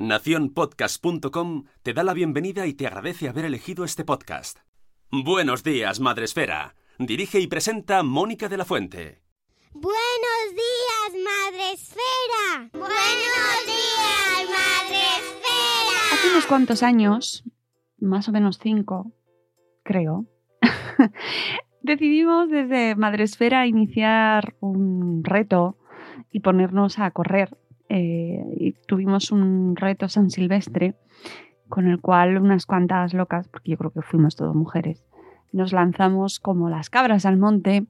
Naciónpodcast.com te da la bienvenida y te agradece haber elegido este podcast. Buenos días, Madresfera. Dirige y presenta Mónica de la Fuente. Buenos días, Madre Esfera. Buenos días, Madre Esfera. Hace unos cuantos años, más o menos cinco, creo, decidimos desde Madresfera iniciar un reto y ponernos a correr. Eh, y tuvimos un reto San Silvestre con el cual unas cuantas locas, porque yo creo que fuimos todas mujeres, nos lanzamos como las cabras al monte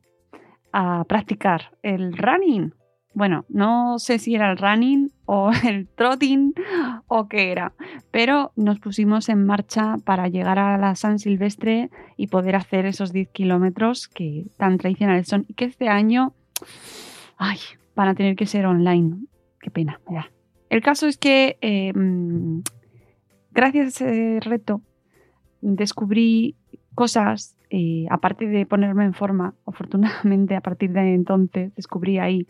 a practicar el running. Bueno, no sé si era el running o el trotting o qué era, pero nos pusimos en marcha para llegar a la San Silvestre y poder hacer esos 10 kilómetros que tan tradicionales son y que este año, ay, van a tener que ser online. Qué pena, ya. El caso es que mm, gracias a ese reto descubrí cosas, eh, aparte de ponerme en forma, afortunadamente a partir de entonces descubrí ahí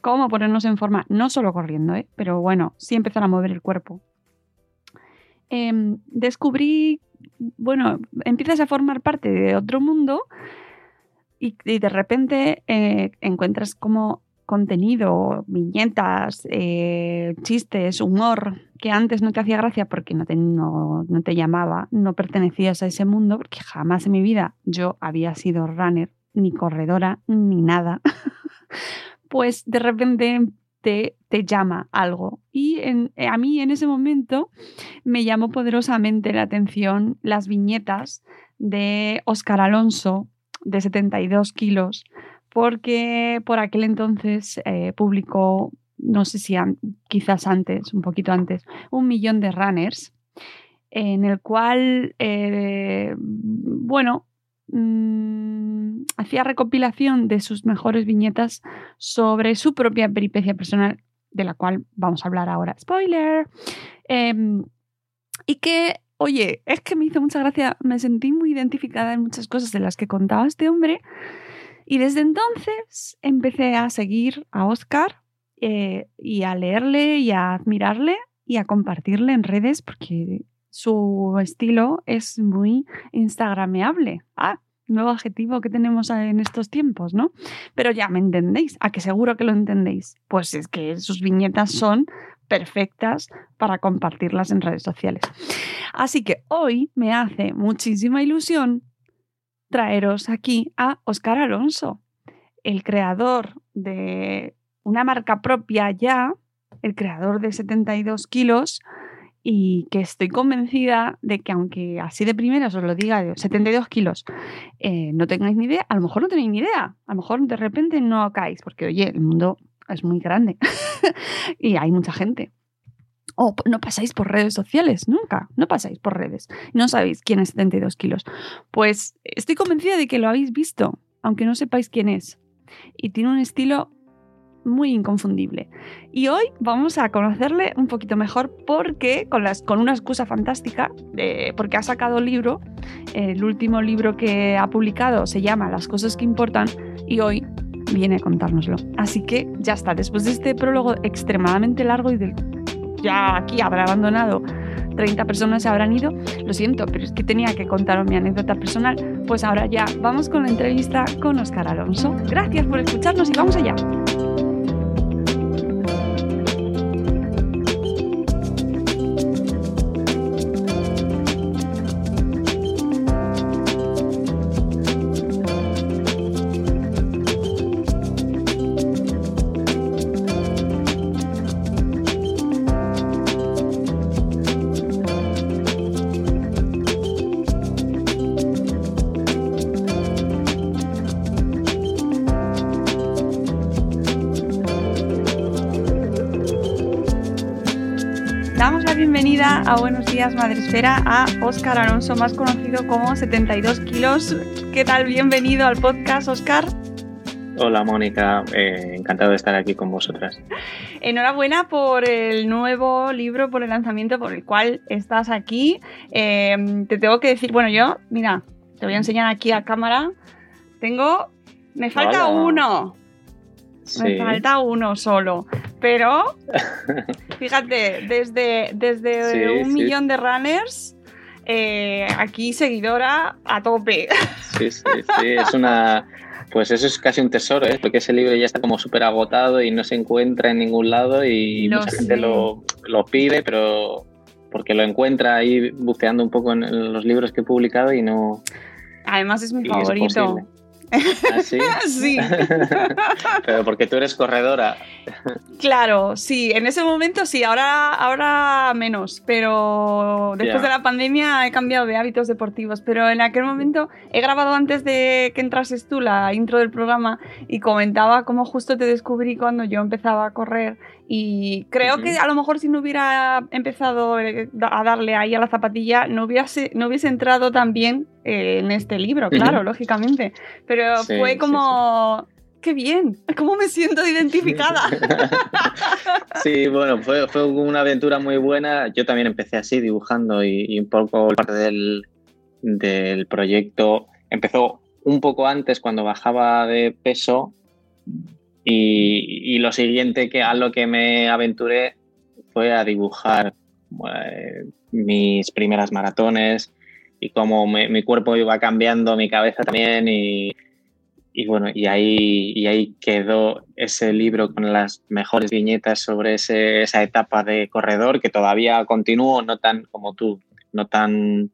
cómo ponernos en forma, no solo corriendo, ¿eh? pero bueno, sí empezar a mover el cuerpo. Em, descubrí, bueno, empiezas a formar parte de otro mundo y, y de repente eh, encuentras como contenido, viñetas, eh, chistes, humor que antes no te hacía gracia porque no te, no, no te llamaba, no pertenecías a ese mundo, porque jamás en mi vida yo había sido runner, ni corredora, ni nada, pues de repente te, te llama algo. Y a mí en ese momento me llamó poderosamente la atención las viñetas de Oscar Alonso, de 72 kilos, porque por aquel entonces eh, publicó, no sé si quizás antes, un poquito antes, un millón de runners, en el cual, eh, bueno, mm, hacía recopilación de sus mejores viñetas sobre su propia peripecia personal, de la cual vamos a hablar ahora. Spoiler. Em, y que, oye, es que me hizo mucha gracia, me sentí muy identificada en muchas cosas de las que contaba este hombre. Y desde entonces empecé a seguir a Oscar eh, y a leerle y a admirarle y a compartirle en redes porque su estilo es muy instagrameable. Ah, nuevo adjetivo que tenemos en estos tiempos, ¿no? Pero ya me entendéis, a que seguro que lo entendéis. Pues es que sus viñetas son perfectas para compartirlas en redes sociales. Así que hoy me hace muchísima ilusión traeros aquí a Oscar Alonso, el creador de una marca propia ya, el creador de 72 kilos, y que estoy convencida de que aunque así de primeras os lo diga, de 72 kilos, eh, no tengáis ni idea, a lo mejor no tenéis ni idea, a lo mejor de repente no caáis, porque oye, el mundo es muy grande y hay mucha gente. O no pasáis por redes sociales, nunca, no pasáis por redes, no sabéis quién es 72 kilos. Pues estoy convencida de que lo habéis visto, aunque no sepáis quién es. Y tiene un estilo muy inconfundible. Y hoy vamos a conocerle un poquito mejor porque, con, una excusa fantástica, porque ha sacado libro, el último libro que ha publicado se llama Las cosas que importan y hoy viene a contárnoslo. Así que ya está, después de este prólogo extremadamente largo y del ya aquí habrá abandonado 30 personas se habrán ido, lo siento, pero es que tenía que contaros mi anécdota personal, pues ahora ya vamos con la entrevista con Oscar Alonso. Gracias por escucharnos y vamos allá. Madresfera a Óscar Alonso, más conocido como 72 kilos. ¿Qué tal? Bienvenido al podcast, Óscar. Hola Mónica, eh, encantado de estar aquí con vosotras. Enhorabuena por el nuevo libro, por el lanzamiento por el cual estás aquí. Em, te tengo que decir, bueno, yo, mira, te voy a enseñar aquí a cámara. Tengo, me falta uno. Me falta uno solo. Pero, fíjate, desde, desde un millón de runners, eh, aquí seguidora a tope. Sí, sí, sí, es una... Pues eso es casi un tesoro, ¿eh? porque ese libro ya está como súper agotado y no se encuentra en ningún lado y mucha gente lo, pide, pero porque lo encuentra ahí buceando un poco en, los libros que he publicado y no... Además es mi favorito. ¿Ah, sí? sí. Pero porque tú eres corredora. Claro, sí, en ese momento sí, ahora, ahora menos, pero después de la pandemia he cambiado de hábitos deportivos, pero en aquel momento he grabado antes de que entrases tú la intro del programa y comentaba cómo justo te descubrí cuando yo empezaba a correr y creo que a lo mejor si no hubiera empezado eh, a darle ahí a la zapatilla, no hubiese, no hubiese entrado tan bien eh, en este libro, claro, lógicamente. Pero fue como... ¡Qué bien! ¿Cómo me siento identificada? sí, bueno, fue, fue, una aventura muy buena. Yo también empecé así, dibujando y, un poco parte del, del proyecto empezó un poco antes, cuando bajaba de peso, y, lo siguiente que a lo que me aventuré fue a dibujar eh, mis primeras maratones y cómo mi cuerpo iba cambiando, mi cabeza también y, bueno, y ahí, y ahí quedó ese libro con las mejores viñetas sobre esa etapa de corredor que todavía continúo, no tan como tú, no tan,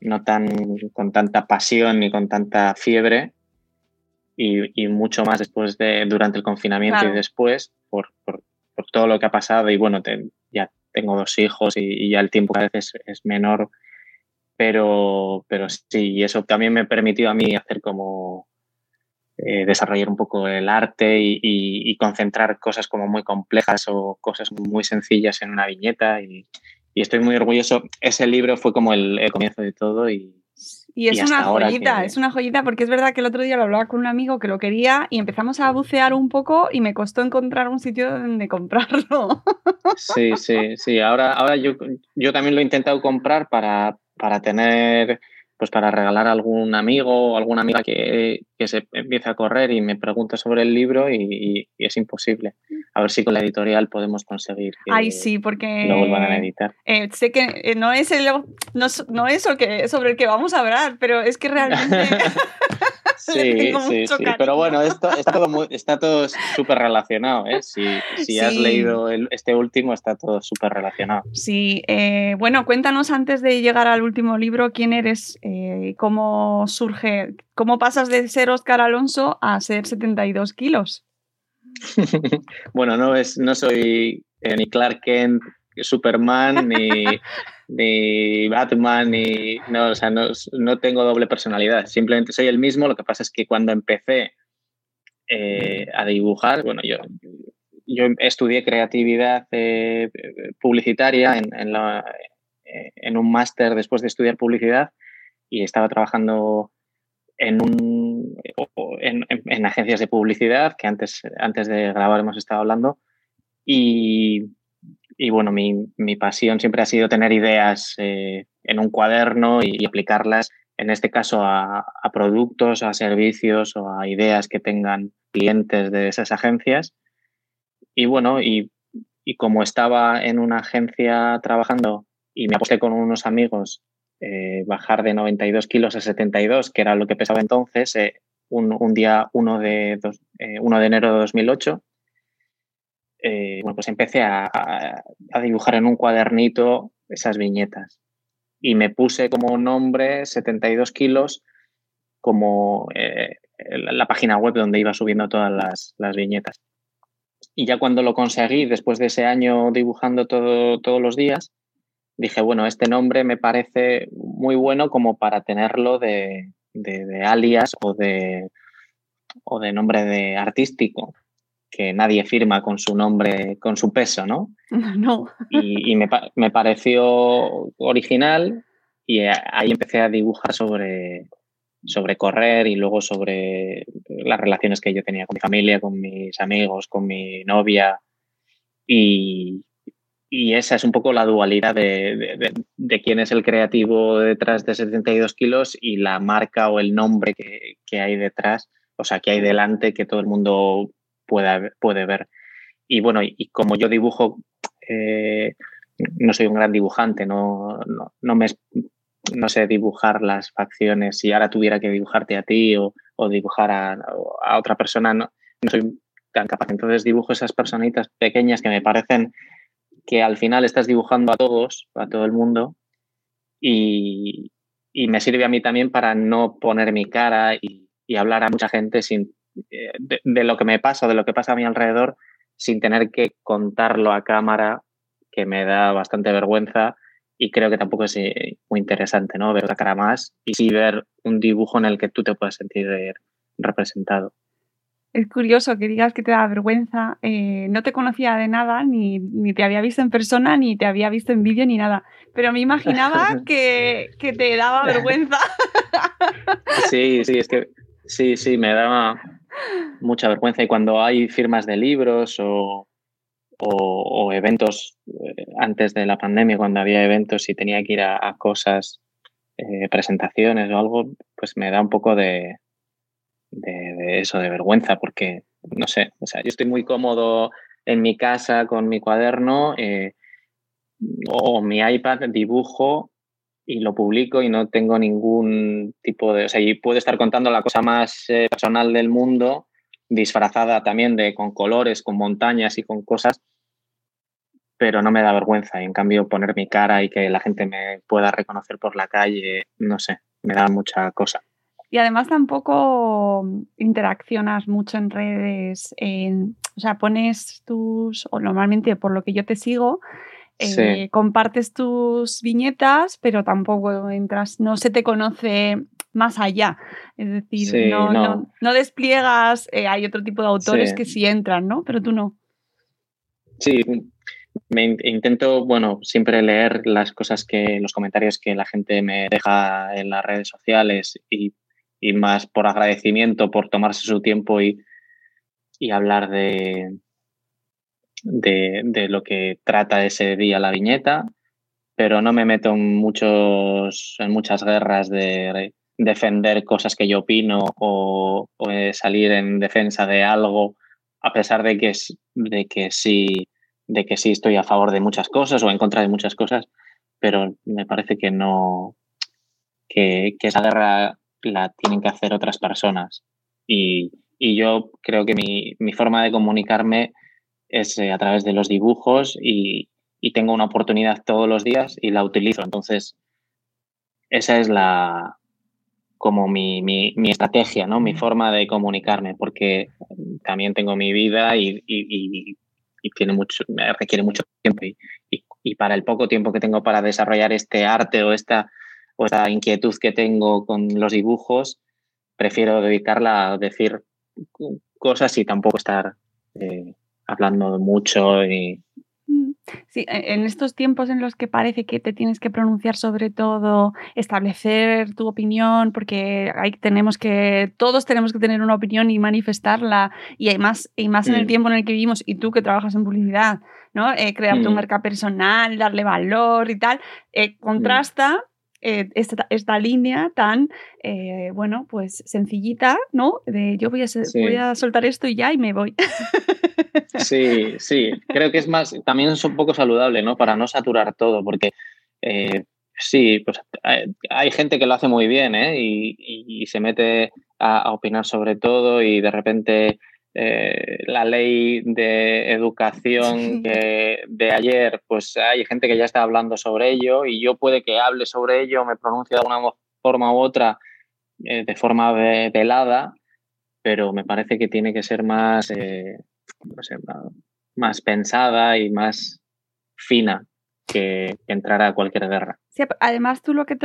no tan con tanta pasión ni con tanta fiebre, y, mucho más después de, durante el confinamiento y después, por, por, todo lo que ha pasado. Y bueno, ya tengo dos hijos y, ya el tiempo cada vez es, menor, pero, pero sí, y eso también me permitió a mí hacer como eh, desarrollar un poco el arte y, y, concentrar cosas como muy complejas o cosas muy sencillas en una viñeta y, estoy muy orgulloso. Ese libro fue como el, el comienzo de todo y, y es una joyita, es una joyita porque es verdad que el otro día lo hablaba con un amigo que lo quería y empezamos a bucear un poco y me costó encontrar un sitio donde comprarlo. Sí, sí, sí. Ahora, ahora yo, yo también lo he intentado comprar para, para tener pues para regalar a algún amigo o alguna amiga que, se empiece a correr y me pregunta sobre el libro y, es imposible. A ver si con la editorial podemos conseguir que Ay, sí, porque lo vuelvan a editar. Eh, sé que eh, no es, el, no, no es que, sobre el que vamos a hablar, pero es que realmente Sí, sí, sí. Pero bueno, esto está todo está todo súper relacionado, ¿eh? Si, si has leído este último, está todo súper relacionado. Sí, eh, bueno, cuéntanos antes de llegar al último libro, quién eres, eh, cómo surge, cómo pasas de ser Oscar Alonso a ser 72 kilos. bueno, no, es, no soy eh, ni Clark Kent, Superman, ni, ni Batman, ni. No, o sea, no, no, tengo doble personalidad. Simplemente soy el mismo. Lo que pasa es que cuando empecé eh, a dibujar, bueno, yo, yo estudié creatividad eh, publicitaria en, en, la, en un máster después de estudiar publicidad y estaba trabajando en un en, agencias de publicidad, que antes, antes de grabar hemos estado hablando. Y, bueno, mi, pasión siempre ha sido tener ideas eh, en un cuaderno y, aplicarlas, en este caso, a, productos, a servicios o a ideas que tengan clientes de esas agencias. Y bueno, y, y como estaba en una agencia trabajando y me aposté con unos amigos eh, bajar de 92 kilos a 72, que era lo que pesaba entonces, eh, un, día 1 de, eh, de enero de 2008. Bueno, pues empecé a, dibujar en un cuadernito esas viñetas y me puse como nombre 72 kilos como la página web donde iba subiendo todas las, viñetas. Y ya cuando lo conseguí, después de ese año dibujando todo, todos los días, dije, bueno, este nombre me parece muy bueno como para tenerlo de, alias o de, o de nombre de artístico, que nadie firma con su nombre, con su peso, ¿no? No. Y, me, me, pareció original y ahí empecé a dibujar sobre, sobre correr y luego sobre las relaciones que yo tenía con mi familia, con mis amigos, con mi novia. Y, y esa es un poco la dualidad de, quién es el creativo detrás de 72 kilos y la marca o el nombre que, hay detrás, o sea, que hay delante que todo el mundo pueda, puede ver. Y bueno, y, como yo dibujo, eh, no soy un gran dibujante, no, no, me, no sé dibujar las facciones. Si ahora tuviera que dibujarte a ti o, dibujar a, otra persona, no, no soy tan capaz. Entonces dibujo esas personitas pequeñas que me parecen que al final estás dibujando a todos, a todo el mundo, y, me sirve a mí también para no poner mi cara y, hablar a mucha gente sin, eh, de, lo que me pasa, de lo que pasa a mi alrededor, sin tener que contarlo a cámara, que me da bastante vergüenza y creo que tampoco es eh, muy interesante, ¿no? Ver otra cara más y sí ver un dibujo en el que tú te puedas sentir representado. Es curioso que digas que te da vergüenza. Eh, no te conocía de nada, ni, te había visto en persona, ni te había visto en vídeo, ni nada. Pero me imaginaba que, te daba vergüenza. Sí, sí, es que sí, sí, me daba mucha vergüenza. Y cuando hay firmas de libros o, eventos eh, antes de la pandemia, cuando había eventos y tenía que ir a, cosas, eh, presentaciones o algo, pues me da un poco de, de, eso, de vergüenza, porque, no sé, o sea, yo estoy muy cómodo en mi casa con mi cuaderno eh, o mi iPad, dibujo y lo publico y no tengo ningún tipo de, o sea, y puedo estar contando la cosa más eh, personal del mundo, disfrazada también de con colores, con montañas y con cosas, pero no me da vergüenza. Y en cambio, poner mi cara y que la gente me pueda reconocer por la calle, no sé, me da mucha cosa. Y además tampoco interaccionas mucho en redes, o sea, pones tus, o normalmente por lo que yo te sigo, eh, compartes tus viñetas, pero tampoco entras, no se te conoce más allá. Es decir, no, despliegas, eh, hay otro tipo de autores que sí entran, ¿no? Pero tú no. Sí, me intento, bueno, siempre leer las cosas que, los comentarios que la gente me deja en las redes sociales y y más por agradecimiento, por tomarse su tiempo y, hablar de, de, lo que trata ese día la viñeta, pero no me meto en, muchos, en muchas guerras de defender cosas que yo opino o, salir en defensa de algo, a pesar de que, de, que sí, de que sí estoy a favor de muchas cosas o en contra de muchas cosas, pero me parece que no, que, que esa guerra la tienen que hacer otras personas. Y, yo creo que mi, forma de comunicarme es eh, a través de los dibujos y, tengo una oportunidad todos los días y la utilizo. Entonces, esa es la como mi, estrategia, ¿no? Mi forma de comunicarme, porque también tengo mi vida y, tiene mucho, me requiere mucho tiempo. y para el poco tiempo que tengo para desarrollar este arte o esta o esa inquietud que tengo con los dibujos, prefiero dedicarla a decir cosas y tampoco estar eh, hablando mucho y, Sí, e, en estos tiempos en los que parece que te tienes que pronunciar sobre todo, establecer tu opinión, porque ahí tenemos que, todos tenemos que tener una opinión y manifestarla, y además, y más en el mm. tiempo en el que vivimos, y tú que trabajas en publicidad, ¿no? Eh, crear tu mm. marca personal, darle valor y tal, eh, mm. Eh, esta, línea tan, eh, bueno, pues sencillita, ¿no? De yo voy a, voy a soltar esto y ya y me voy. Sí, sí, creo que es más, también es un poco saludable, ¿no? Para no saturar todo, porque eh, sí, pues hay, gente que lo hace muy bien, ¿eh? Y, se mete a, opinar sobre todo y de repente eh, la ley de educación de ayer, pues hay gente que ya está hablando sobre ello y yo puede que hable sobre ello, me pronuncie de alguna forma u otra eh, de forma velada, pero me parece que tiene que ser más, eh, más pensada y más fina que, entrar a cualquier guerra. además tú lo que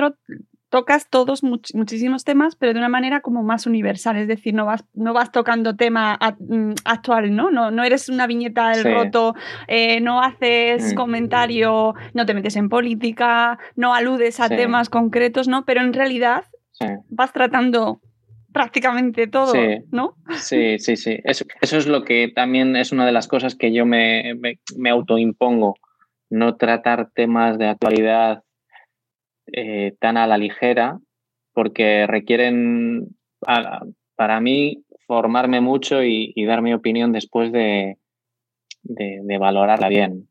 tocas todos muchísimos temas, pero de una manera como más universal, es decir, no vas, no vas tocando tema mm, actual, ¿no? ¿no? No eres una viñeta del roto, eh, no haces mm. comentario, no te metes en política, no aludes a temas concretos, ¿no? Pero en realidad vas tratando prácticamente todo, ¿no? Sí, sí, sí. Eso, es lo que también es una de las cosas que yo me, me autoimpongo, no tratar temas de actualidad eh, tan a la ligera porque requieren, para mí, formarme mucho y, dar mi opinión después de, de, valorarla bien.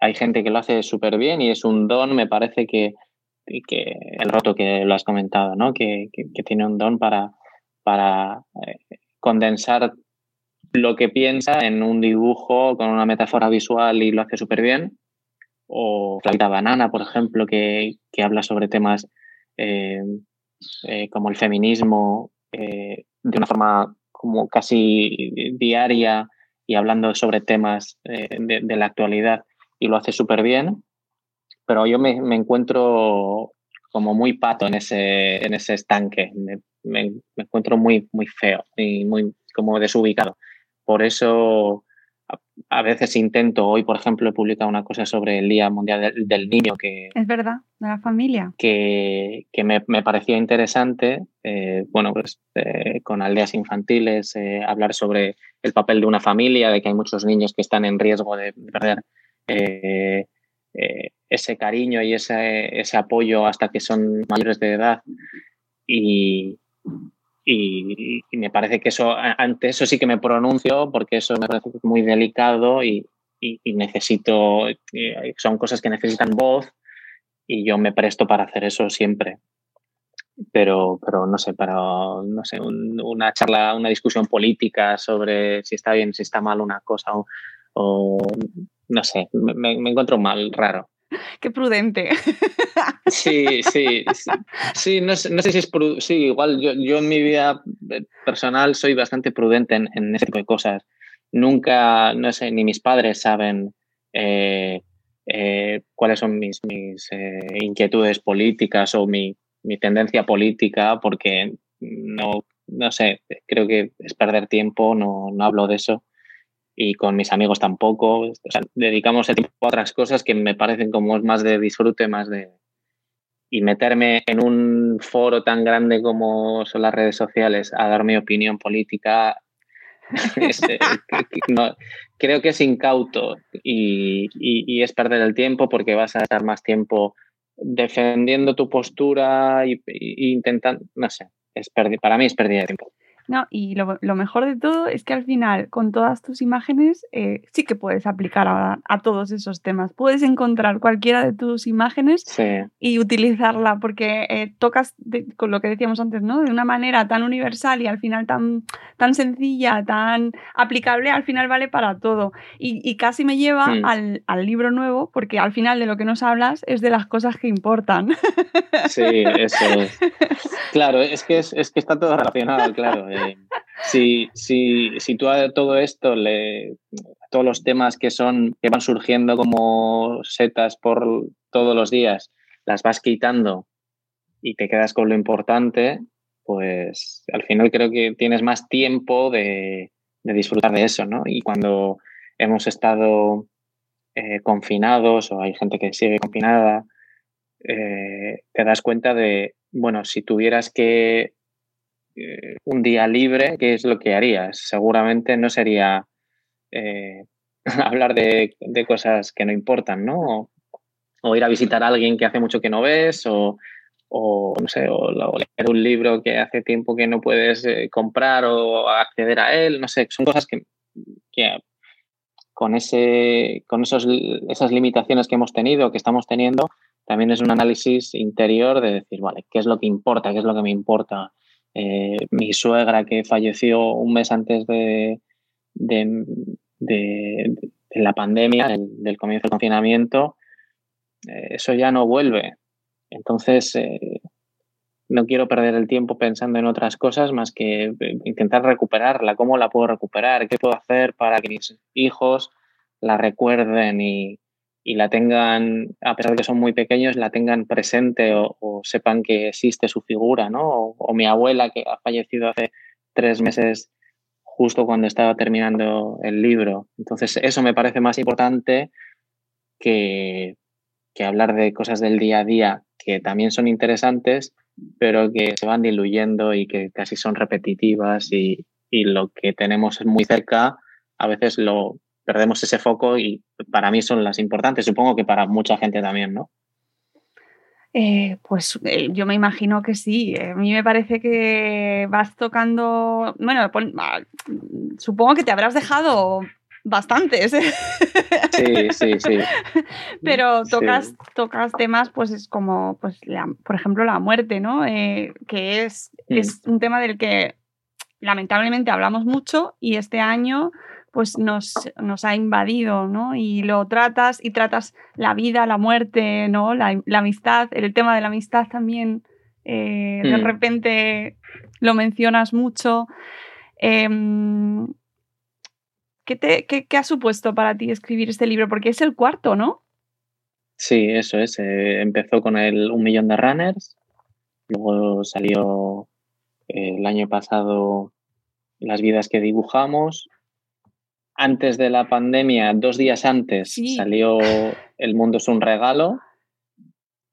Hay gente que lo hace súper bien y es un don, me parece que, que el roto que lo has comentado, ¿no? que, tiene un don para, para eh, condensar lo que piensa en un dibujo con una metáfora visual y lo hace súper bien o Flavita Banana, por ejemplo, que, habla sobre temas eh, eh, como el feminismo eh, de una forma como casi diaria y hablando sobre temas de, la actualidad y lo hace súper bien, pero yo me, encuentro como muy pato en ese, en ese estanque, me, me, encuentro muy, muy feo y muy como desubicado. Por eso a veces intento, hoy por ejemplo he publicado una cosa sobre el Día Mundial del, Niño que... Es verdad, de la familia. Que, me, me, parecía interesante, eh, bueno, pues eh, con aldeas infantiles, eh, hablar sobre el papel de una familia, de que hay muchos niños que están en riesgo de perder ese cariño y ese, ese apoyo hasta que son mayores de edad. Y, y, me parece que eso, ante eso sí que me pronuncio porque eso me parece muy delicado y, necesito, eh, son cosas que necesitan voz y yo me presto para hacer eso siempre. Pero, pero no sé, para no sé, una charla, una discusión política sobre si está bien, si está mal una cosa o, no sé, me, me encuentro mal, raro. Qué prudente. Sí, sí, sí. no, sé, si es prudente. Sí, igual yo, yo, en mi vida personal soy bastante prudente en, en, ese tipo de cosas. Nunca, no sé, ni mis padres saben eh, eh, cuáles son mis, mis eh, inquietudes políticas o mi, mi, tendencia política, porque no, no sé, creo que es perder tiempo, no, no hablo de eso y con mis amigos tampoco. dedicamos el tiempo a otras cosas que me parecen como más de disfrute, más de... Y meterme en un foro tan grande como son las redes sociales a dar mi opinión política, eh, creo que es incauto y, y, es perder el tiempo porque vas a estar más tiempo defendiendo tu postura e intentando, no sé, es para mí es pérdida de tiempo. No, y lo, mejor de todo es que al final, con todas tus imágenes, eh, sí que puedes aplicar a, todos esos temas. Puedes encontrar cualquiera de tus imágenes y utilizarla, porque eh, tocas, con lo que decíamos antes, ¿no? De una manera tan universal y al final tan, tan sencilla, tan aplicable, al final vale para todo. Y, casi me lleva hmm. al, al, libro nuevo, porque al final de lo que nos hablas es de las cosas que importan. Sí, eso es. Claro, es que, es, es que está todo relacionado, claro. Eh, si, si, si, tú a todo esto, todos los temas que, son, que van surgiendo como setas por todos los días, las vas quitando y te quedas con lo importante, pues al final creo que tienes más tiempo de, de disfrutar de eso, ¿no? Y cuando hemos estado eh, confinados o hay gente que sigue confinada, eh, te das cuenta de, bueno, si tuvieras que un día libre, ¿qué es lo que harías? Seguramente no sería hablar de, cosas que no importan, ¿no? o ir a visitar a alguien que hace mucho que no ves, o, no sé, o, leer un libro que hace tiempo que no puedes eh, comprar o acceder a él, no sé, son cosas que, con, ese, con esos, esas limitaciones que hemos tenido, que estamos teniendo, también es un análisis interior de decir, vale, ¿qué es lo que importa? ¿Qué es lo que me importa? Eh, mi suegra que falleció un mes antes de, de, la pandemia, del comienzo del confinamiento, eh, eso ya no vuelve. Entonces, eh, no quiero perder el tiempo pensando en otras cosas más que intentar recuperarla. ¿Cómo la puedo recuperar? ¿Qué puedo hacer para que mis hijos la recuerden y, la tengan, a pesar de que son muy pequeños, la tengan presente o, sepan que existe su figura, ¿no? O, mi abuela que ha fallecido hace tres meses justo cuando estaba terminando el libro. Entonces, eso me parece más importante que, que hablar de cosas del día a día que también son interesantes, pero que se van diluyendo y que casi son repetitivas y, lo que tenemos muy cerca, a veces lo perdemos ese foco y para mí son las importantes, supongo que para mucha gente también, ¿no? Eh, pues eh, yo me imagino que sí. A mí me parece que vas tocando. Bueno, ah, supongo que te habrás dejado bastantes. ¿eh? Sí, sí, sí. Pero tocas, tocas temas, pues es como, pues, por ejemplo, la muerte, ¿no? Que es, mm. es un tema del que lamentablemente hablamos mucho y este año pues nos, nos, ha invadido, ¿no? Y lo tratas y tratas la vida, la muerte, ¿no? La, amistad, el tema de la amistad también, eh, de mm. repente lo mencionas mucho. Em, ¿Qué, te, qué, ha supuesto para ti escribir este libro? Porque es el cuarto, ¿no? Sí, eso es. Eh, empezó con el Un Millón de Runners, luego salió eh, el año pasado Las vidas que dibujamos. Antes de la pandemia, dos días antes, salió El mundo es un regalo,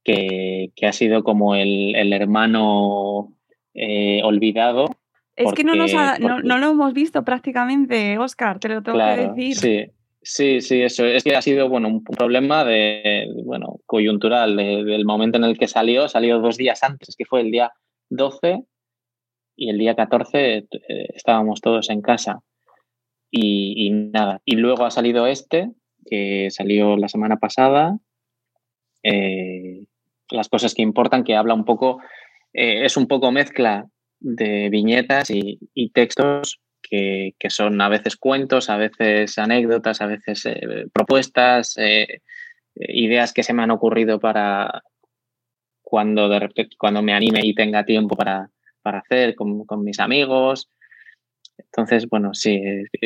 que, ha sido como el, hermano eh, olvidado es que no, nos no, lo hemos visto prácticamente, Oscar, te lo tengo que decir. Sí, sí, sí, eso. Es que ha sido bueno, un problema de, bueno, coyuntural del momento en el que salió. Salió dos días antes, que fue el día 12 y el día 14 eh, estábamos todos en casa. Y, nada. Y luego ha salido este, que salió la semana pasada. Eh, las cosas que importan, que habla un poco, eh, es un poco mezcla de viñetas y, textos que, son a veces cuentos, a veces anécdotas, a veces eh, propuestas, ideas que se me han ocurrido para cuando, de repente, cuando me anime y tenga tiempo para, hacer con, mis amigos. Entonces, bueno, sí,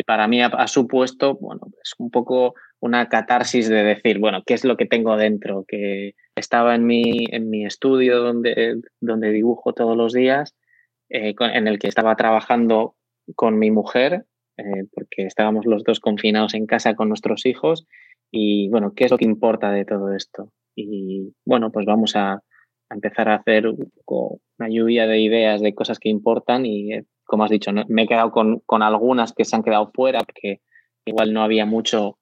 para mí ha, supuesto, bueno, es un poco una catarsis de decir, bueno, ¿qué es lo que tengo dentro? Que estaba en mi, en mi estudio donde, donde dibujo todos los días eh, en el que estaba trabajando con mi mujer, eh, porque estábamos los dos confinados en casa con nuestros hijos. Y bueno, ¿qué es lo que importa de todo esto? Y bueno, pues vamos a, empezar a hacer una lluvia de ideas de cosas que importan y, eh, como has dicho, me he quedado con, algunas que se han quedado fuera porque igual no había mucho,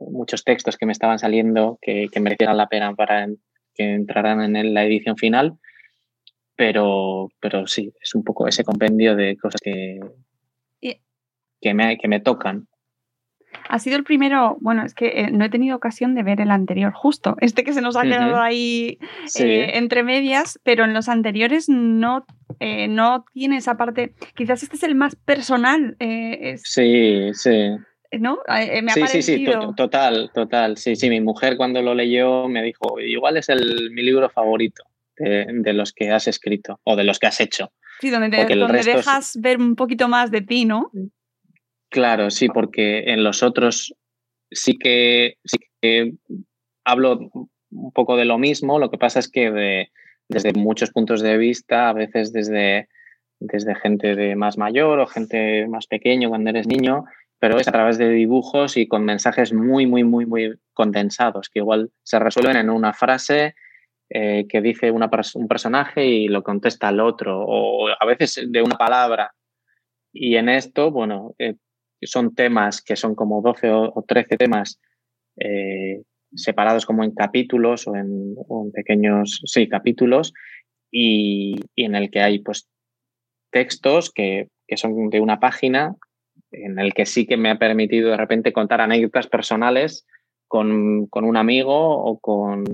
muchos textos que me estaban saliendo que, que merecieran la pena para que entraran en la edición final pero, pero sí, es un poco ese compendio de cosas que, que, me, que me tocan. Ha sido el primero, bueno, es que eh, no he tenido ocasión de ver el anterior, justo, este que se nos ha quedado ahí eh, entre medias, pero en los anteriores no, eh, no tiene esa parte, quizás este es el más personal. sí, sí. ¿No? me ha sí, sí, sí, total, total. Sí, sí, mi mujer cuando lo leyó me dijo, igual es el, mi libro favorito de, los que has escrito o de los que has hecho. Sí, donde, dejas ver un poquito más de ti, ¿no? Claro, sí, porque en los otros sí que, sí que hablo un poco de lo mismo, lo que pasa es que desde muchos puntos de vista, a veces desde, desde gente de más mayor o gente más pequeño cuando eres niño, pero es a través de dibujos y con mensajes muy, muy, muy, muy condensados, que igual se resuelven en una frase eh, que dice una, un personaje y lo contesta el otro, o a veces de una palabra. Y en esto, bueno, eh, son temas que son como 12 o, 13 temas eh, separados como en capítulos o en, pequeños, sí, capítulos, y, y, en el que hay pues textos que, que son de una página en el que sí que me ha permitido de repente contar anécdotas personales con, con un amigo o con,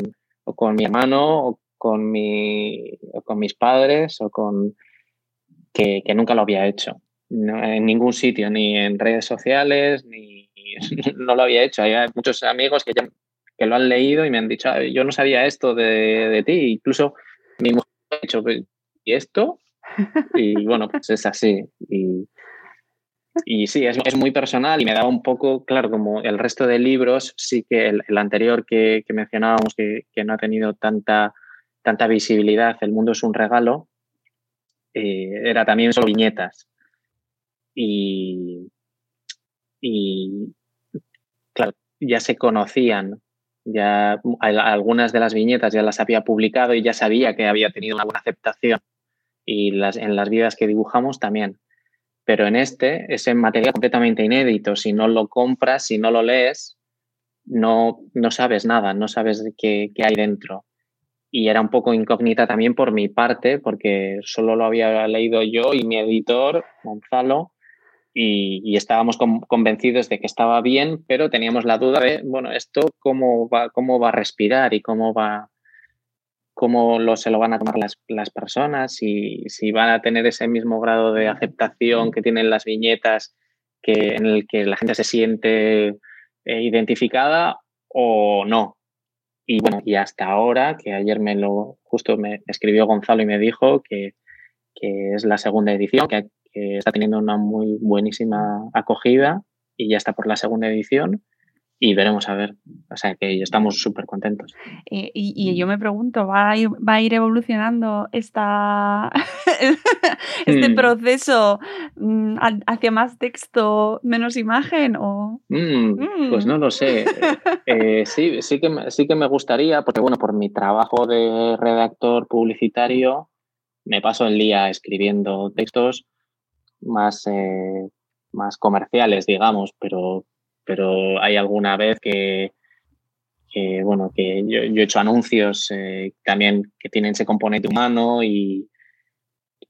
o con, mi hermano o con, mi, o con mis padres o con que, que nunca lo había hecho. En ningún sitio, ni en redes sociales, ni no lo había hecho. Hay muchos amigos que, ya, que lo han leído y me han dicho, yo no sabía esto de, de ti. Incluso mi mujer ha dicho, ¿y esto? Y bueno, pues es así. Y, y sí, es, es, muy personal y me da un poco, claro, como el resto de libros, sí que el, el anterior que, que mencionábamos, que, que, no ha tenido tanta, tanta visibilidad, El mundo es un regalo, eh, era también solo viñetas. Y, y, claro, ya se conocían, ya algunas de las viñetas ya las había publicado y ya sabía que había tenido una buena aceptación. Y las, en las vidas que dibujamos también pero en este es en material completamente inédito. Si no lo compras, si no lo lees, no, no sabes nada, no sabes qué, qué hay dentro. Y era un poco incógnita también por mi parte, porque solo lo había leído yo y mi editor, Gonzalo, y, estábamos convencidos de que estaba bien, pero teníamos la duda de, bueno, esto cómo va, cómo va a respirar y cómo va, cómo se lo van a tomar las, las personas y si van a tener ese mismo grado de aceptación que tienen las viñetas que, en el que la gente se siente eh, identificada o no. Y bueno, y hasta ahora, que ayer me lo, justo me escribió Gonzalo y me dijo que, que es la segunda edición, que está teniendo una muy buenísima acogida y ya está por la segunda edición y veremos a ver. O sea que estamos súper contentos. Eh, y, y, yo me pregunto, ¿va a ir, va a ir evolucionando esta, este mm. proceso mm, hacia más texto, menos imagen? O... Mm, pues no lo sé. eh, sí, sí, que, sí que me gustaría, porque bueno, por mi trabajo de redactor publicitario, me paso el día escribiendo textos más, eh, más comerciales, digamos, pero pero hay alguna vez que, bueno, que yo, he hecho anuncios eh, también que tienen ese componente humano y,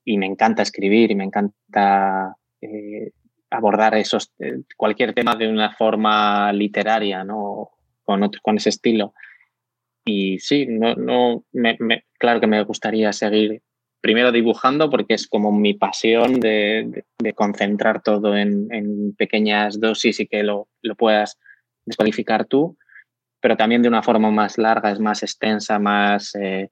y, me encanta escribir y me encanta eh, abordar esos, cualquier tema de una forma literaria, ¿no? Con, otro, con ese estilo. Y sí, no, no, claro que me gustaría seguir primero dibujando porque es como mi pasión de, de, de concentrar todo en, en, pequeñas dosis y que lo, lo, puedas descodificar tú, pero también de una forma más larga, es más extensa, más eh,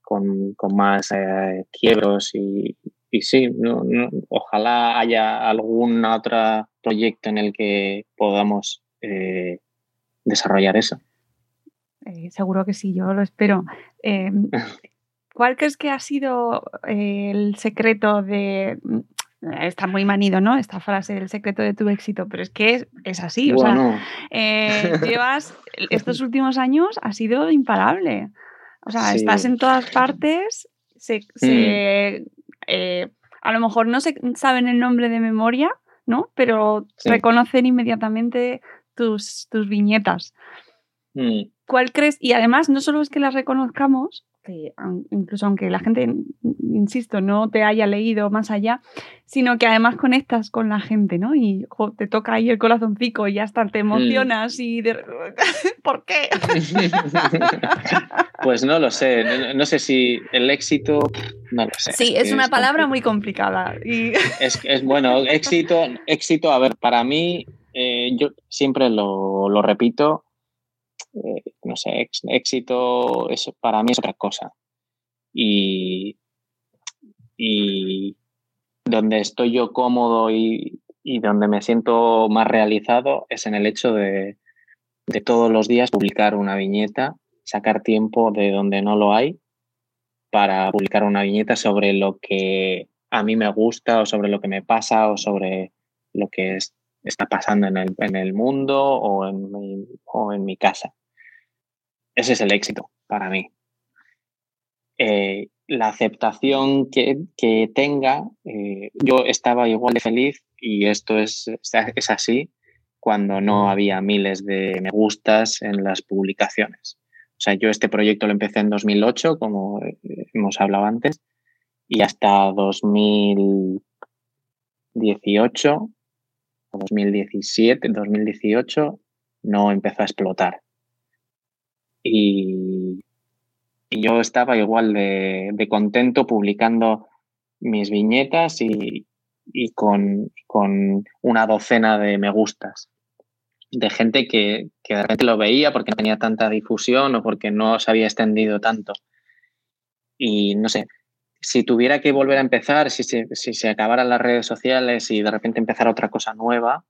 con, con, más eh, quiebros y, y sí, no, no, ojalá haya algún otro proyecto en el que podamos eh, desarrollar eso. Eh, seguro que sí, yo lo espero. Eh, ¿Cuál crees que ha sido eh, el secreto de... Mm, está muy manido, ¿no? Esta frase, el secreto de tu éxito, pero es que es, es así. Bueno. O sea, eh, llevas estos últimos años, ha sido imparable. O sea, sí. estás en todas partes, se, se, mm. eh, a lo mejor no se saben el nombre de memoria, ¿no? Pero sí. reconocen inmediatamente tus, tus viñetas. Mm. ¿Cuál crees? Y además, no solo es que las reconozcamos, que incluso aunque la gente, insisto, no te haya leído más allá, sino que además conectas con la gente, ¿no? Y jo, te toca ahí el corazoncico y hasta te emocionas mm. y de... ¿por qué? pues no lo sé, no, no, sé si el éxito, no lo sé. Sí, es, es una es palabra muy complicada. Y... Es, es bueno, éxito, éxito, a ver, para mí, eh, yo siempre lo, lo repito, eh, no sé, éxito, eso para mí es otra cosa. Y, y donde estoy yo cómodo y, y, donde me siento más realizado es en el hecho de, de todos los días publicar una viñeta, sacar tiempo de donde no lo hay para publicar una viñeta sobre lo que a mí me gusta o sobre lo que me pasa o sobre lo que es, está pasando en el, en el mundo o en, mi, o en mi casa. Ese es el éxito para mí. Eh, la aceptación que, que tenga, eh, yo estaba igual de feliz y esto es, es así cuando no había miles de me gustas en las publicaciones. O sea, yo este proyecto lo empecé en 2008, como eh, hemos hablado antes, y hasta 2018 2017, 2018 no empezó a explotar. Y, yo estaba igual de, contento publicando mis viñetas y, con, una docena de me gustas. De gente que, que de repente lo veía porque no tenía tanta difusión o porque no se había extendido tanto. Y no sé, si tuviera que volver a empezar, si se, si se acabaran las redes sociales y de repente empezara otra cosa nueva,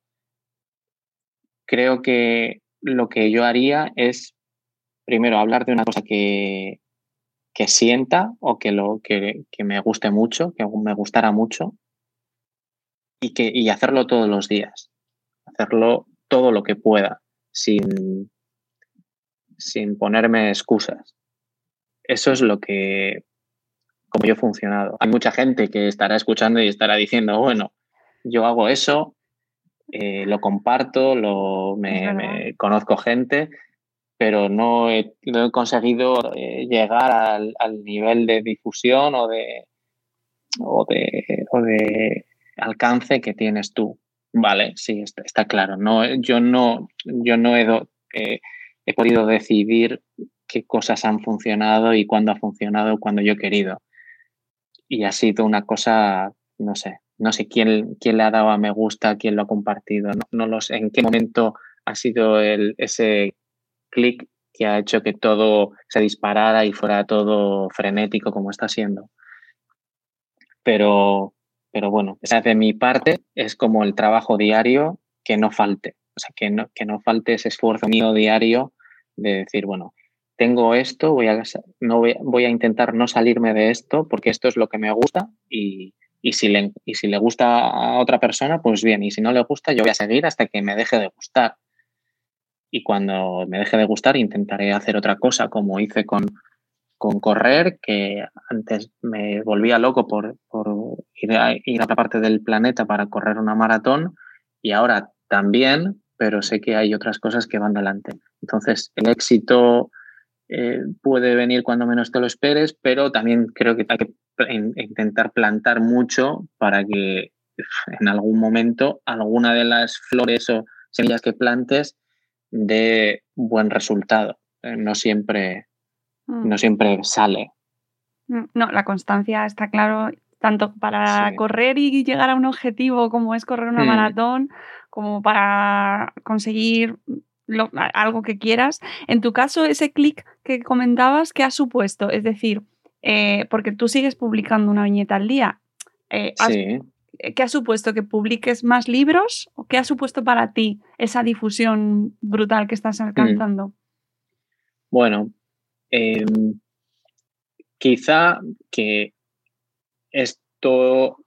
creo que lo que yo haría es primero hablar de una cosa que, que sienta o que, lo, que, que, me guste mucho, que me gustara mucho y, que, y hacerlo todos los días, hacerlo todo lo que pueda sin, sin ponerme excusas. Eso es lo que como yo he funcionado. Hay mucha gente que estará escuchando y estará diciendo, bueno, yo hago eso, eh, lo comparto, lo, me, conozco gente, pero no he, conseguido eh, llegar al, nivel de difusión o de, o de, o de alcance que tienes tú. Vale, sí, está, claro. No, yo no, yo no he, eh, he podido decidir qué cosas han funcionado y cuándo ha funcionado, cuando yo he querido y ha sido una cosa, no sé, no sé quién, quién le ha dado a me gusta, quién lo ha compartido, no, no lo sé, en qué momento ha sido el, ese clic que ha hecho que todo se disparara y fuera todo frenético como está siendo. Pero, pero bueno, de mi parte es como el trabajo diario que no falte, o sea, que no, que no falte ese esfuerzo mío diario de decir, bueno, tengo esto, voy a, no voy, a intentar no salirme de esto porque esto es lo que me gusta y, si le, y si le gusta a otra persona, pues bien, y si no le gusta, yo voy a seguir hasta que me deje de gustar. Y cuando me deje de gustar, intentaré hacer otra cosa, como hice con, con correr, que antes me volvía loco por, ir, a, ir a otra parte del planeta para correr una maratón y ahora también, pero sé que hay otras cosas que van delante. Entonces, el éxito eh, puede venir cuando menos te lo esperes, pero también creo que hay que intentar plantar mucho para que en algún momento alguna de las flores o semillas que plantes dé buen resultado. Eh, no siempre, mm. no siempre sale. Mm, no, la constancia está claro, tanto para correr y llegar a un objetivo como es correr una mm. maratón, como para conseguir algo que quieras. En tu caso, ese clic que comentabas, ¿qué ha supuesto? Es decir, eh, porque tú sigues publicando una viñeta al día. Eh, eh, ¿Qué ha supuesto? ¿Que publiques más libros? ¿O qué ha supuesto para ti esa difusión brutal que estás alcanzando? Bueno, em, quizá que esto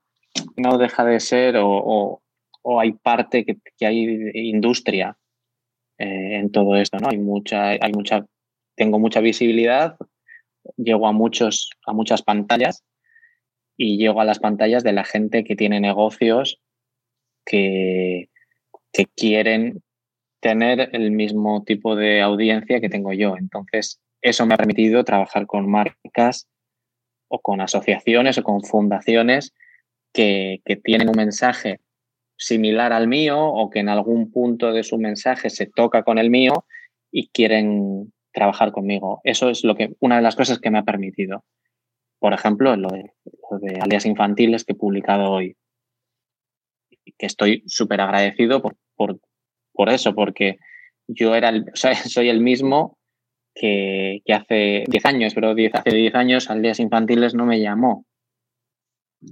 no deja de ser o, hay parte que, que, hay industria eh, en todo esto, ¿no? Hay mucha, hay mucha, tengo mucha visibilidad, llego a muchos, a muchas pantallas y llego a las pantallas de la gente que tiene negocios que, que quieren tener el mismo tipo de audiencia que tengo yo. Entonces, eso me ha permitido trabajar con marcas o con asociaciones o con fundaciones que, que tienen un mensaje similar al mío o que en algún punto de su mensaje se toca con el mío y quieren trabajar conmigo. Eso es lo que, una de las cosas que me ha permitido. Por ejemplo, lo de, lo infantiles que he publicado hoy. Que estoy súper agradecido por, por, por, eso, porque yo era soy el mismo que, que hace 10 años, pero hace 10 años Alias Infantiles no me llamó.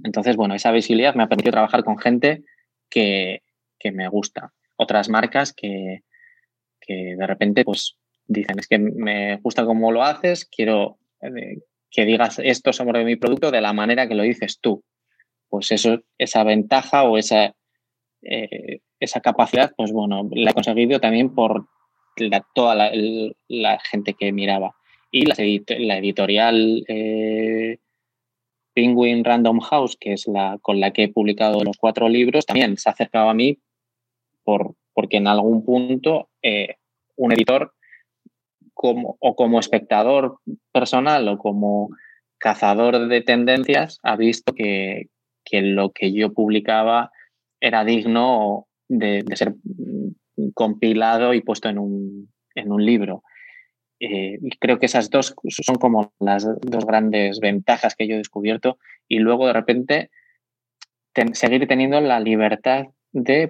Entonces, bueno, esa visibilidad me ha permitido trabajar con gente que, me gusta. Otras marcas que, de repente pues dicen, es que me gusta cómo lo haces, quiero eh, que digas esto sobre mi producto de la manera que lo dices tú. Pues eso, esa ventaja o esa, eh, esa capacidad, pues bueno, la he conseguido también por toda la, gente que miraba. Y la, editorial eh, Penguin Random House, que es la con la que he publicado los cuatro libros, también se ha acercado a mí por, porque en algún punto eh, un editor como, o como espectador personal o como cazador de tendencias ha visto que, lo que yo publicaba era digno de, ser compilado y puesto en un, libro. Eh, creo que esas dos son como las dos grandes ventajas que yo he descubierto y luego de repente seguir teniendo la libertad de,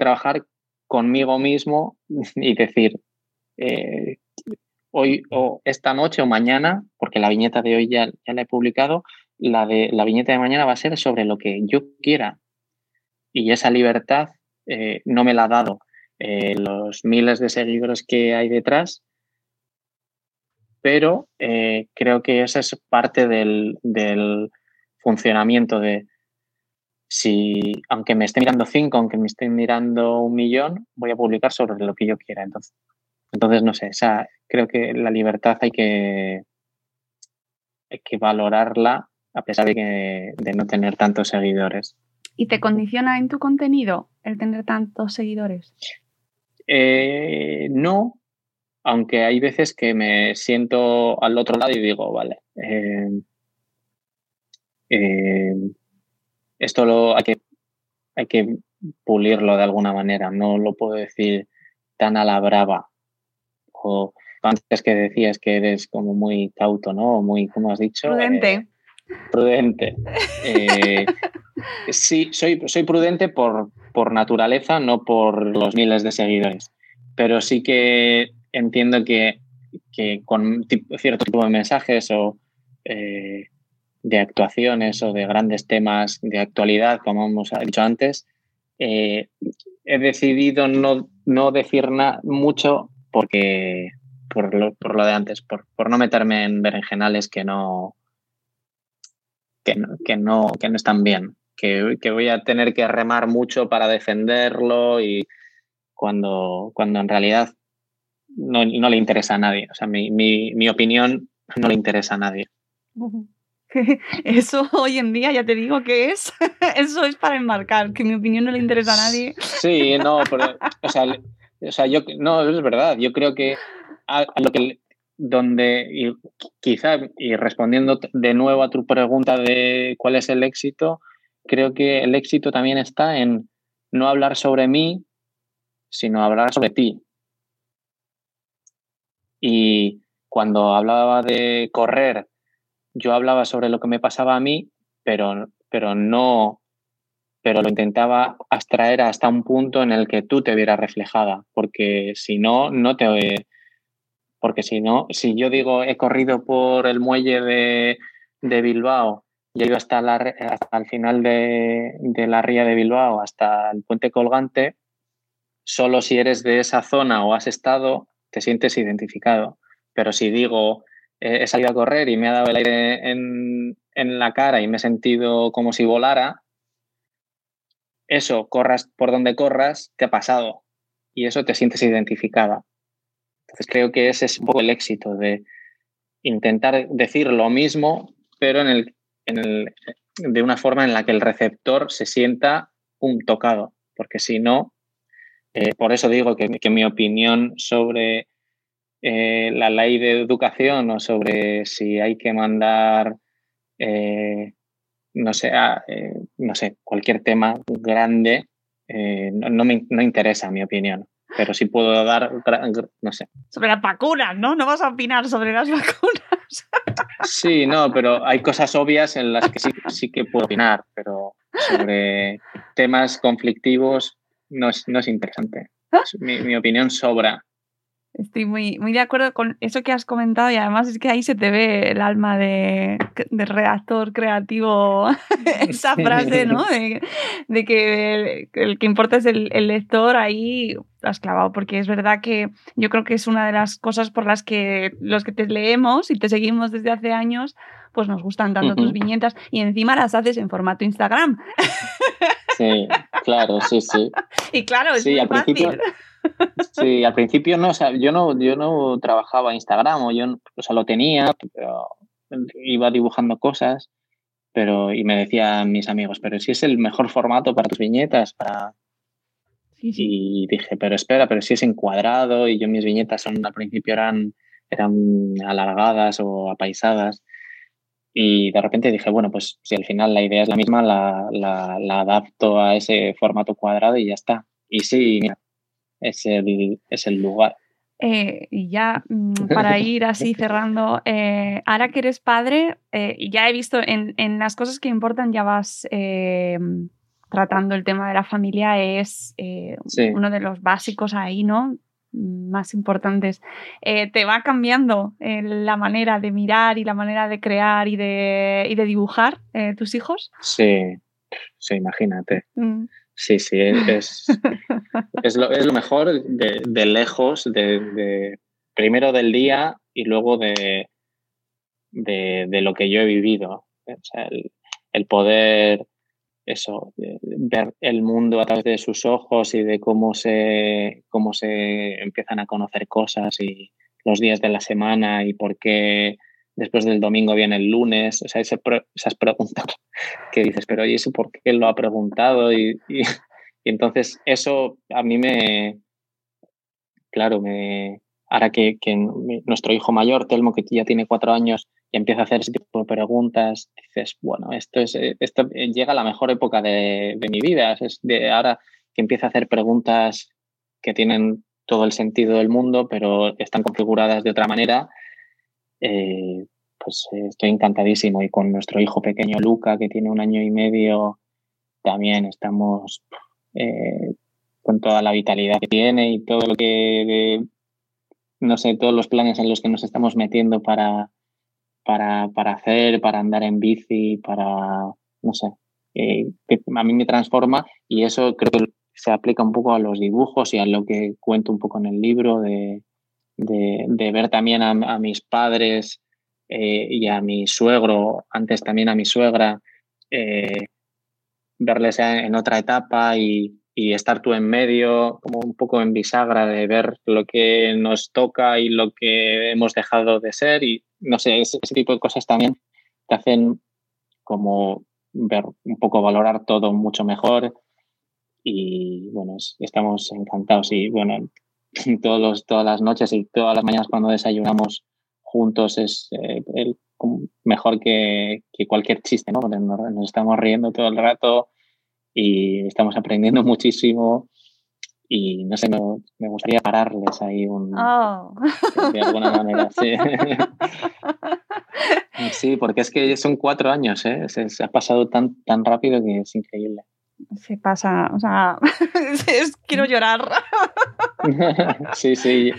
trabajar conmigo mismo y decir, eh, hoy o esta noche o mañana, porque la viñeta de hoy ya, la he publicado, la, de, la viñeta de mañana va a ser sobre lo que yo quiera. Y esa libertad eh, no me la ha dado eh, los miles de seguidores que hay detrás, pero eh, creo que esa es parte del, del, funcionamiento de si, aunque me esté mirando cinco, aunque me esté mirando un millón, voy a publicar sobre lo que yo quiera. Entonces, entonces no sé, esa, creo que la libertad hay que, hay que valorarla a pesar de, que, de no tener tantos seguidores. ¿Y te condiciona en tu contenido el tener tantos seguidores? Eh, no, aunque hay veces que me siento al otro lado y digo, vale, eh, eh, esto lo hay que, hay que pulirlo de alguna manera, no lo puedo decir tan a la brava. O antes que decías que eres como muy cauto, ¿no? Muy, como has dicho? Prudente. prudente. sí, soy, soy prudente por, por naturaleza, no por los miles de seguidores. Pero sí que entiendo que, con cierto tipo de mensajes o eh, de actuaciones o de grandes temas de actualidad, como hemos dicho antes, eh, he decidido no, no decir nada mucho porque por lo, por lo de antes, por, por, no meterme en berenjenales que no, que no, que no, que no están bien que, voy a tener que remar mucho para defenderlo y cuando, cuando en realidad no, le interesa a nadie. O sea, mi, mi, opinión no le interesa a nadie. Eso hoy en día ya te digo que es, eso es para enmarcar, que mi opinión no le interesa a nadie. Sí, no, pero, o sea, o sea yo, no, es verdad, yo creo que a, lo que, donde, y quizá, y respondiendo de nuevo a tu pregunta de cuál es el éxito, creo que el éxito también está en no hablar sobre mí, sino hablar sobre ti. Y cuando hablaba de correr, yo hablaba sobre lo que me pasaba a mí, pero, pero no, pero lo intentaba abstraer hasta un punto en el que tú te vieras reflejada, porque si no, no te... Porque si no, si yo digo he corrido por el muelle de, de Bilbao y he ido hasta, la, hasta el final de, la ría de Bilbao, hasta el puente colgante, solo si eres de esa zona o has estado, te sientes identificado. Pero si digo, he salido a correr y me ha dado el aire en, en la cara y me he sentido como si volara, eso, corras por donde corras, te ha pasado. Y eso te sientes identificada. Entonces creo que ese es un poco el éxito de intentar decir lo mismo, pero en el de una forma en la que el receptor se sienta un tocado, porque si no, eh, por eso digo que, mi opinión sobre eh, la ley de educación o sobre si hay que mandar, eh, no, sé, no sé, cualquier tema grande, no, me no interesa mi opinión pero sí puedo dar, no sé. Sobre las vacunas, ¿no? No vas a opinar sobre las vacunas. Sí, no, pero hay cosas obvias en las que sí, sí que puedo opinar, pero sobre temas conflictivos no es, no es interesante. Mi, mi opinión sobra. Estoy muy, muy de acuerdo con eso que has comentado y además es que ahí se te ve el alma de, de redactor creativo, esa frase, ¿no? De, que el, que importa es el, lector, ahí lo has clavado, porque es verdad que yo creo que es una de las cosas por las que los que te leemos y te seguimos desde hace años, pues nos gustan tanto tus viñetas y encima las haces en formato Instagram. Sí, claro, sí, sí. Y claro, es Sí, muy al principio-. Sí, al principio no, o sea, yo no, yo no trabajaba Instagram, o yo, o sea, lo tenía, pero iba dibujando cosas, pero y me decían mis amigos, pero si es el mejor formato para tus viñetas, para Sí, sí. y dije, pero espera, pero si es encuadrado y yo mis viñetas son al principio eran eran alargadas o apaisadas y de repente dije, bueno, pues si al final la idea es la misma, la, la, la adapto a ese formato cuadrado y ya está. Y sí, mira, es el, es el lugar. Eh, y ya mm, para ir así cerrando, eh, ahora que eres padre, eh, ya he visto en, en las cosas que importan, ya vas tratando el tema de la familia, es Sí. uno de los básicos ahí, ¿no? Más importantes. ¿Te va cambiando la manera de mirar y la manera de crear y de, y de dibujar tus hijos? Sí, sí, imagínate. Mm. Sí, sí, es, es, lo, es lo mejor de, de lejos, de, de- primero del día y luego de, de, de lo que yo he vivido. O sea, el, el poder, eso, ver el mundo a través de sus ojos y de cómo se, cómo se empiezan a conocer cosas y los días de la semana y por qué después del domingo viene el lunes. O sea, ese esas preguntas que dices, pero ¿y eso por qué lo ha preguntado? Y, y- entonces eso a mí me, claro, me, ahora que, que nuestro hijo mayor, Telmo, que ya tiene cuatro años, y empieza a hacer ese tipo de preguntas, dices, bueno, esto es, esto llega a la mejor época de, de mi vida, es de ahora que empieza a hacer preguntas que tienen todo el sentido del mundo, pero están configuradas de otra manera, eh, pues eh, estoy encantadísimo. Y con nuestro hijo pequeño Luca, que tiene un año y medio, también estamos eh, con toda la vitalidad que tiene y todo lo que, no sé, todos los planes en los que nos estamos metiendo para, para, para hacer, para andar en bici, para, no sé, que a mí me transforma y eso creo que se aplica un poco a los dibujos y a lo que cuento un poco en el libro de, de, ver también a, mis padres eh, y a mi suegro, antes también a mi suegra, eh, verles en otra etapa y, y estar tú en medio, como un poco en bisagra de ver lo que nos toca y lo que hemos dejado de ser. Y no sé, ese, tipo de cosas también te hacen como ver un poco valorar todo mucho mejor. Y bueno, es- estamos encantados. Y bueno, todos los, todas las noches y todas las mañanas cuando desayunamos juntos es eh, el- mejor que, que cualquier chiste, ¿no? Porque nos, nos estamos riendo todo el rato y estamos aprendiendo muchísimo y no sé, me, me gustaría pararles ahí un, Oh. de alguna manera, sí. Sí, porque es que son cuatro años, ¿eh? Se, se ha pasado tan, tan rápido que es increíble. Se pasa, o sea, es- quiero llorar. Sí, sí.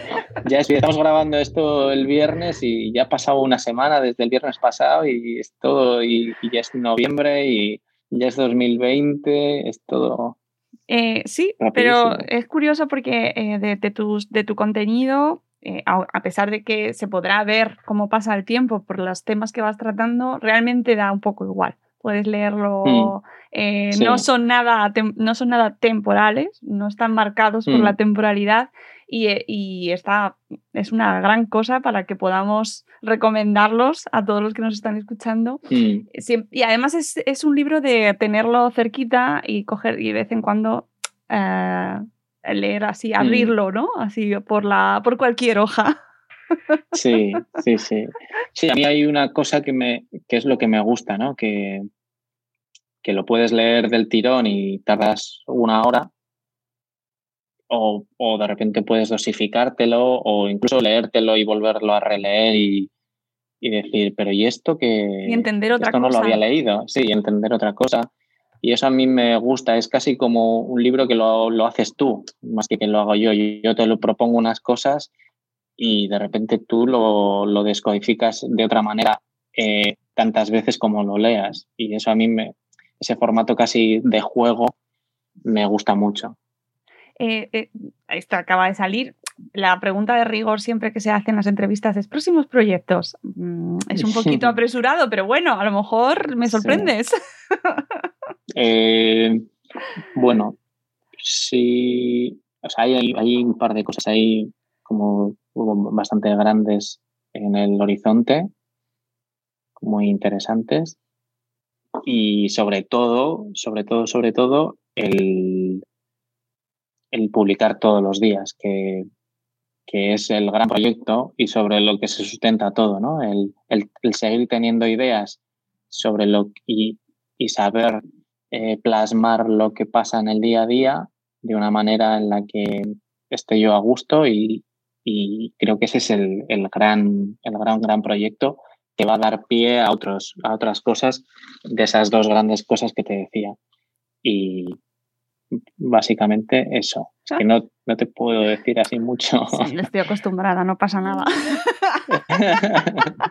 Ya es, estamos grabando esto el viernes y ya ha pasado una semana desde el viernes pasado y es todo, y, y ya es noviembre y ya es 2020, es todo. Eh, sí, pero es curioso porque eh, de, de tus, de tu contenido, eh, a, a pesar de que se podrá ver cómo pasa el tiempo por los temas que vas tratando, realmente da un poco igual. Puedes leerlo, Mm. eh, Sí. no, son nada no son nada temporales, no están marcados por Mm. la temporalidad y, eh, y está, es una gran cosa para que podamos recomendarlos a todos los que nos están escuchando Mm, Siem- y además es, es un libro de tenerlo cerquita y coger y de vez en cuando eh, leer así, abrirlo, ¿no? Así por la por cualquier hoja. Sí, sí, sí. Sí, a mí hay una cosa que, me, que es lo que me gusta, ¿no? Que, que lo puedes leer del tirón y tardas una hora. O, o de repente puedes dosificártelo o incluso leértelo y volverlo a releer y, y decir, pero ¿y esto que Y entender otra esto no cosa. lo había leído? Sí, y entender otra cosa. Y eso a mí me gusta, es casi como un libro que lo, lo haces tú, más que que lo hago yo. Yo te lo propongo unas cosas y de repente tú lo, lo descodificas de otra manera eh, tantas veces como lo leas. Y eso a mí, me, ese formato casi de juego, me gusta mucho. Eh, eh, esto acaba de salir. La pregunta de rigor siempre que se hace en las entrevistas es próximos proyectos. Mm, es un poquito apresurado, pero bueno, a lo mejor me sorprendes. Eh, bueno, sí, o sea, hay, hay un par de cosas ahí como bastante grandes en el horizonte, muy interesantes. Y sobre todo, sobre todo, sobre todo, el, el publicar todos los días, que, que, es el gran proyecto y sobre lo que se sustenta todo, ¿no? El, el, seguir teniendo ideas sobre lo y, y saber eh, plasmar lo que pasa en el día a día de una manera en la que esté yo a gusto y, y creo que ese es el, el, gran, el gran, gran proyecto que va a dar pie a, otros, a otras cosas de esas dos grandes cosas que te decía. Y básicamente eso. Es que no, no te puedo decir así mucho. Sí, estoy acostumbrada, no pasa nada.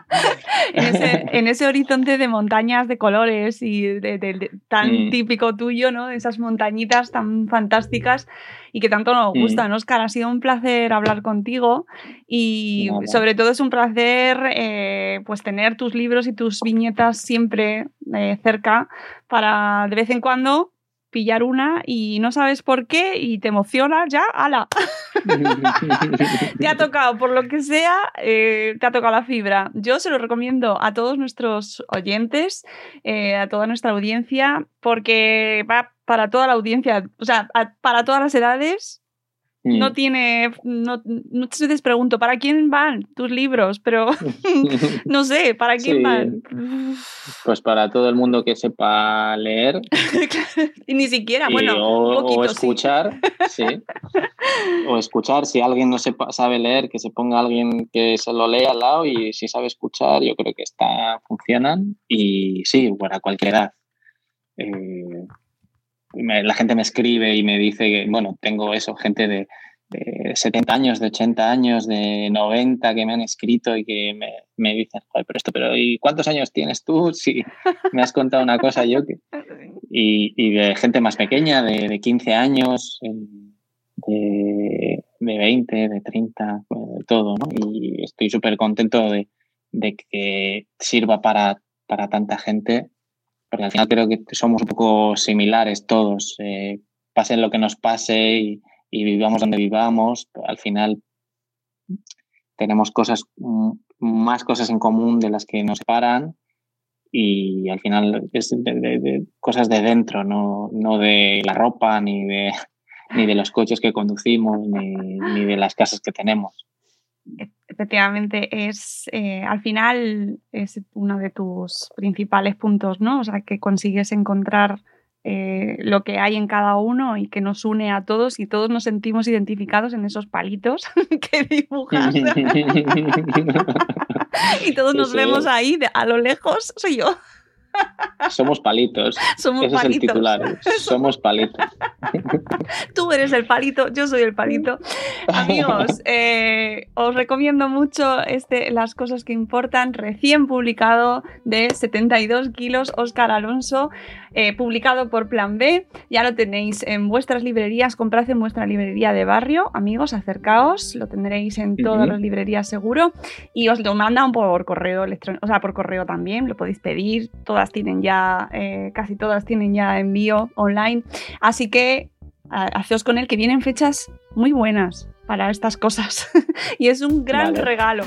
en, ese, en, ese, horizonte de montañas de colores y de, de, de tan mm. típico tuyo, ¿no? Esas montañitas tan fantásticas y que tanto nos gustan. Mm. Oscar, ha sido un placer hablar contigo y Nada. sobre todo es un placer eh, pues tener tus libros y tus viñetas siempre eh, cerca para de vez en cuando pillar una y no sabes por qué y te emociona ya, ala. te ha tocado, por lo que sea, eh, te ha tocado la fibra. Yo se lo recomiendo a todos nuestros oyentes, eh, a toda nuestra audiencia, porque va para toda la audiencia, o sea, a, para todas las edades. No tiene, no, muchas veces pregunto, ¿para quién van tus libros? Pero no sé, ¿para quién sí. van? Pues para todo el mundo que sepa leer. y ni siquiera, y bueno, o, poquito, o escuchar, sí. sí. O escuchar, si alguien no sepa, sabe leer, que se ponga alguien que se lo lea al lado y si sabe escuchar, yo creo que está, funcionan. Y sí, para cualquier edad. Eh, me, la gente me escribe y me dice que, bueno, tengo eso, gente de, de 70 años, de 80 años, de 90 que me han escrito y que me, me dicen, Joder, pero esto, pero ¿y cuántos años tienes tú? Si me has contado una cosa yo que... Y, y de gente más pequeña, de, de 15 años, de, de 20, de 30, de todo, ¿no? Y estoy súper contento de, de que sirva para, para tanta gente porque al final creo que somos un poco similares todos. Eh, pase lo que nos pase y, y, vivamos donde vivamos, al final tenemos cosas, más cosas en común de las que nos separan y al final es de, de, de cosas de dentro, no, no de la ropa ni de, ni de los coches que conducimos ni, ni de las casas que tenemos efectivamente es eh, al final es uno de tus principales puntos, ¿no? O sea, que consigues encontrar eh, lo que hay en cada uno y que nos une a todos y todos nos sentimos identificados en esos palitos que dibujas. y todos nos vemos ahí de, a lo lejos, soy yo. Somos palitos. Somos Ese palitos. es el titular. Somos palitos. Tú eres el palito, yo soy el palito. Amigos, eh, os recomiendo mucho este Las cosas que importan, recién publicado de 72 kilos, Oscar Alonso, eh, publicado por Plan B. Ya lo tenéis en vuestras librerías, comprad en vuestra librería de barrio, amigos, acercaos, lo tendréis en todas uh -huh. las librerías seguro. Y os lo mandan por correo electrónico, o sea, por correo también, lo podéis pedir, todas tienen ya, eh, casi todas tienen ya envío online, así que haceos con él que vienen fechas muy buenas para estas cosas y es un gran vale. regalo.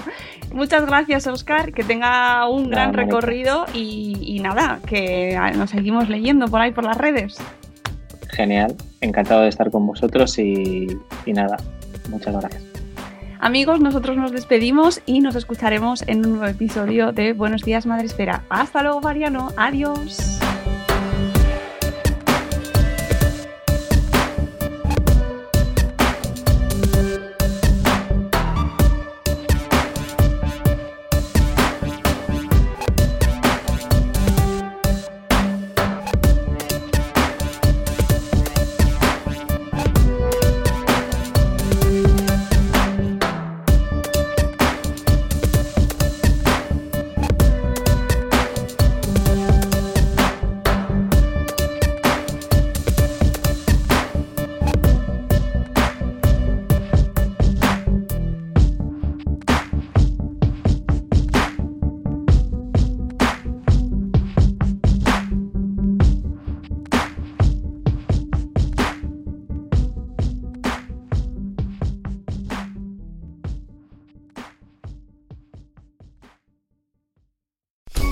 Muchas gracias Oscar, que tenga un gran recorrido y, y, nada, que nos seguimos leyendo por ahí por las redes. Genial, encantado de estar con vosotros y, y nada, muchas gracias. Amigos, nosotros nos despedimos y nos escucharemos en un nuevo episodio de Buenos días Madre Espera. Hasta luego, Mariano. Adiós.